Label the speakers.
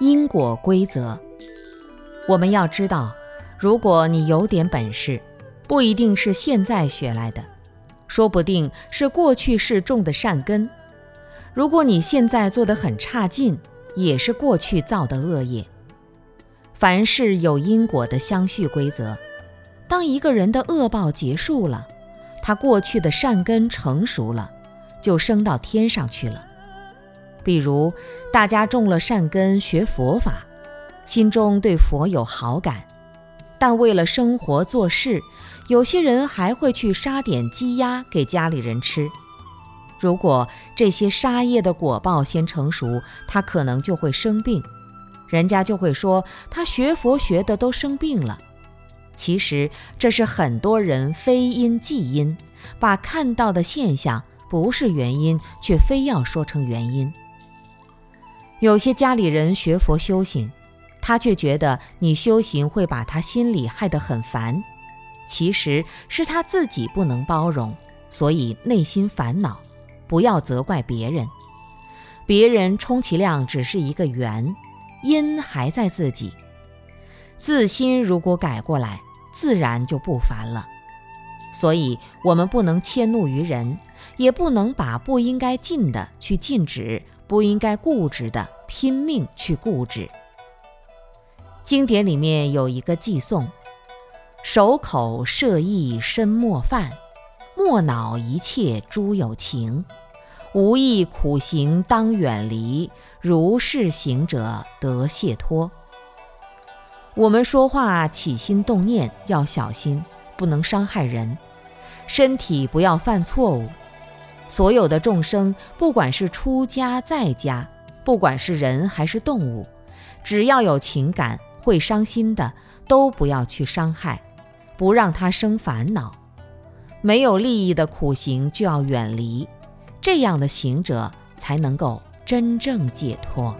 Speaker 1: 因果规则。我们要知道，如果你有点本事，不一定是现在学来的，说不定是过去世种的善根。如果你现在做得很差劲，也是过去造的恶业。凡事有因果的相续规则。当一个人的恶报结束了，他过去的善根成熟了，就升到天上去了。比如，大家种了善根，学佛法，心中对佛有好感，但为了生活做事，有些人还会去杀点鸡鸭给家里人吃。如果这些杀业的果报先成熟，他可能就会生病，人家就会说他学佛学的都生病了。其实这是很多人非因即因，把看到的现象不是原因，却非要说成原因。有些家里人学佛修行，他却觉得你修行会把他心里害得很烦，其实是他自己不能包容，所以内心烦恼。不要责怪别人，别人充其量只是一个缘，因还在自己。自心如果改过来，自然就不烦了。所以，我们不能迁怒于人，也不能把不应该禁的去禁止。不应该固执的拼命去固执。经典里面有一个寄颂：守口摄意身莫犯，莫恼一切诸有情。无意苦行当远离，如是行者得解脱。我们说话起心动念要小心，不能伤害人，身体不要犯错误。所有的众生，不管是出家在家，不管是人还是动物，只要有情感会伤心的，都不要去伤害，不让他生烦恼。没有利益的苦行就要远离，这样的行者才能够真正解脱。